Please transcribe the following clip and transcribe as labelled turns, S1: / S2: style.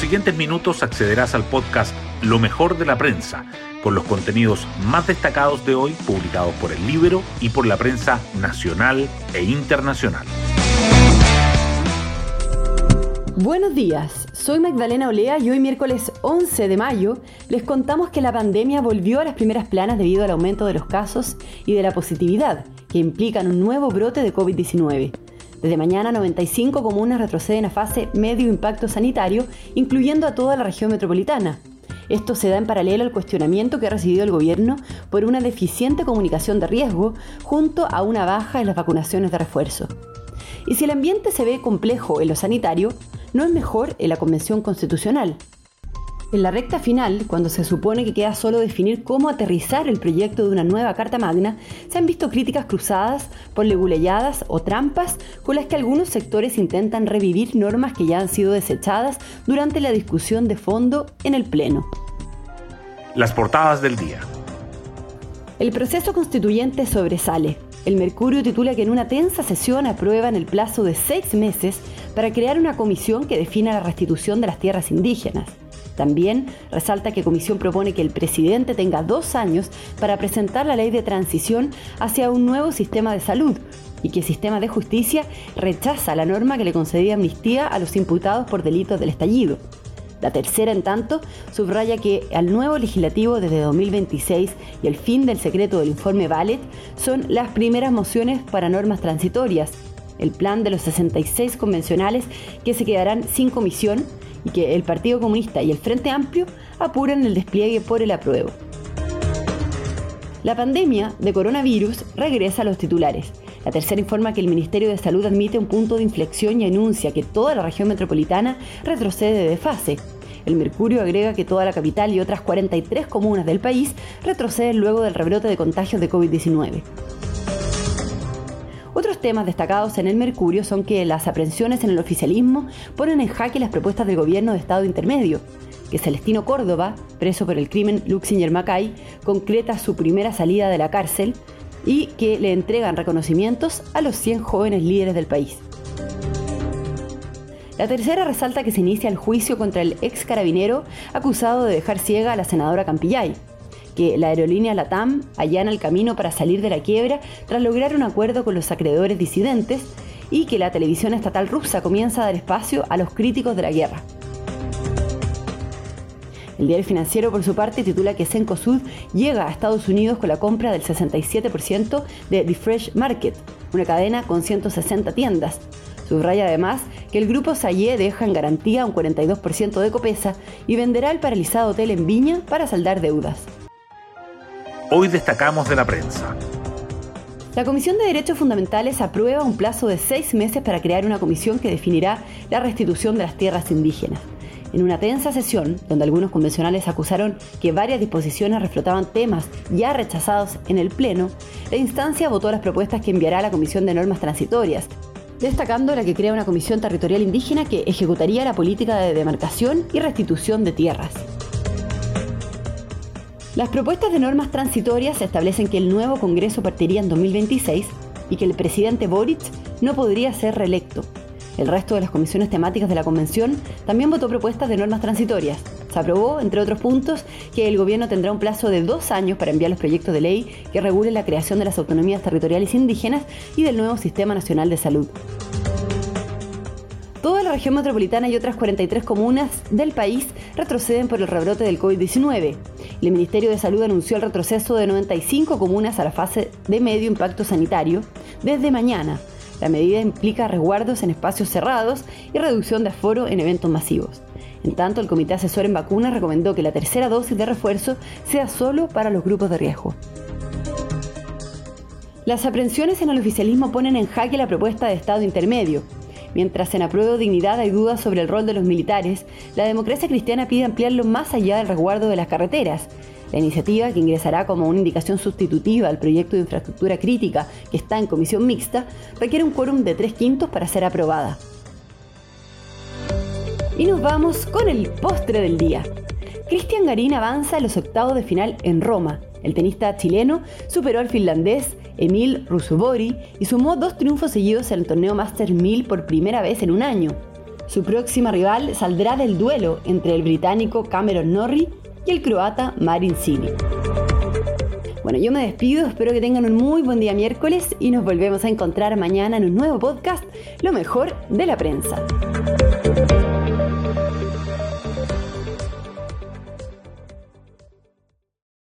S1: siguientes minutos accederás al podcast Lo mejor de la prensa, con los contenidos más destacados de hoy publicados por el libro y por la prensa nacional e internacional.
S2: Buenos días, soy Magdalena Olea y hoy miércoles 11 de mayo les contamos que la pandemia volvió a las primeras planas debido al aumento de los casos y de la positividad que implican un nuevo brote de COVID-19. Desde mañana 95 comunas retroceden a fase medio impacto sanitario, incluyendo a toda la región metropolitana. Esto se da en paralelo al cuestionamiento que ha recibido el gobierno por una deficiente comunicación de riesgo junto a una baja en las vacunaciones de refuerzo. Y si el ambiente se ve complejo en lo sanitario, no es mejor en la Convención Constitucional. En la recta final, cuando se supone que queda solo definir cómo aterrizar el proyecto de una nueva Carta Magna, se han visto críticas cruzadas por leguleyadas o trampas con las que algunos sectores intentan revivir normas que ya han sido desechadas durante la discusión de fondo en el Pleno.
S1: Las portadas del día.
S2: El proceso constituyente sobresale. El Mercurio titula que en una tensa sesión aprueban el plazo de seis meses para crear una comisión que defina la restitución de las tierras indígenas. También resalta que Comisión propone que el presidente tenga dos años para presentar la ley de transición hacia un nuevo sistema de salud y que el sistema de justicia rechaza la norma que le concedía amnistía a los imputados por delitos del estallido. La tercera, en tanto, subraya que al nuevo legislativo desde 2026 y el fin del secreto del informe Ballet son las primeras mociones para normas transitorias, el plan de los 66 convencionales que se quedarán sin comisión y que el Partido Comunista y el Frente Amplio apuran el despliegue por el apruebo. La pandemia de coronavirus regresa a los titulares. La tercera informa que el Ministerio de Salud admite un punto de inflexión y anuncia que toda la región metropolitana retrocede de fase. El Mercurio agrega que toda la capital y otras 43 comunas del país retroceden luego del rebrote de contagios de COVID-19. Otros temas destacados en el Mercurio son que las aprehensiones en el oficialismo ponen en jaque las propuestas del gobierno de Estado intermedio, que Celestino Córdoba, preso por el crimen Luxinger Macay, concreta su primera salida de la cárcel, y que le entregan reconocimientos a los 100 jóvenes líderes del país. La tercera resalta que se inicia el juicio contra el ex carabinero acusado de dejar ciega a la senadora Campillay, que la aerolínea LATAM allana el camino para salir de la quiebra tras lograr un acuerdo con los acreedores disidentes y que la televisión estatal rusa comienza a dar espacio a los críticos de la guerra. El diario financiero, por su parte, titula que Cencosud llega a Estados Unidos con la compra del 67% de The Fresh Market, una cadena con 160 tiendas. Subraya además que el grupo Sayé deja en garantía un 42% de Copesa y venderá el paralizado hotel en Viña para saldar deudas.
S1: Hoy destacamos de la prensa.
S2: La Comisión de Derechos Fundamentales aprueba un plazo de seis meses para crear una comisión que definirá la restitución de las tierras indígenas en una tensa sesión donde algunos convencionales acusaron que varias disposiciones reflotaban temas ya rechazados en el Pleno, la instancia votó las propuestas que enviará a la Comisión de Normas Transitorias, destacando la que crea una comisión territorial indígena que ejecutaría la política de demarcación y restitución de tierras. Las propuestas de normas transitorias establecen que el nuevo Congreso partiría en 2026 y que el presidente Boric no podría ser reelecto, el resto de las comisiones temáticas de la Convención también votó propuestas de normas transitorias. Se aprobó, entre otros puntos, que el Gobierno tendrá un plazo de dos años para enviar los proyectos de ley que regulen la creación de las autonomías territoriales indígenas y del nuevo Sistema Nacional de Salud. Región metropolitana y otras 43 comunas del país retroceden por el rebrote del COVID-19. El Ministerio de Salud anunció el retroceso de 95 comunas a la fase de medio impacto sanitario desde mañana, la medida implica resguardos en espacios cerrados y reducción de aforo en eventos masivos. En tanto, el Comité Asesor en Vacunas recomendó que la tercera dosis de refuerzo sea solo para los grupos de riesgo. Las aprehensiones en el oficialismo ponen en jaque la propuesta de Estado intermedio. Mientras en apruebo dignidad hay dudas sobre el rol de los militares, la democracia cristiana pide ampliarlo más allá del resguardo de las carreteras, la iniciativa, que ingresará como una indicación sustitutiva al proyecto de infraestructura crítica que está en comisión mixta, requiere un quórum de tres quintos para ser aprobada. Y nos vamos con el postre del día. Cristian Garín avanza a los octavos de final en Roma. El tenista chileno superó al finlandés Emil Rusubori y sumó dos triunfos seguidos en el torneo Master 1000 por primera vez en un año. Su próxima rival saldrá del duelo entre el británico Cameron Norrie y el croata Marin Cilic. Bueno, yo me despido, espero que tengan un muy buen día miércoles y nos volvemos a encontrar mañana en un nuevo podcast, Lo mejor de la prensa.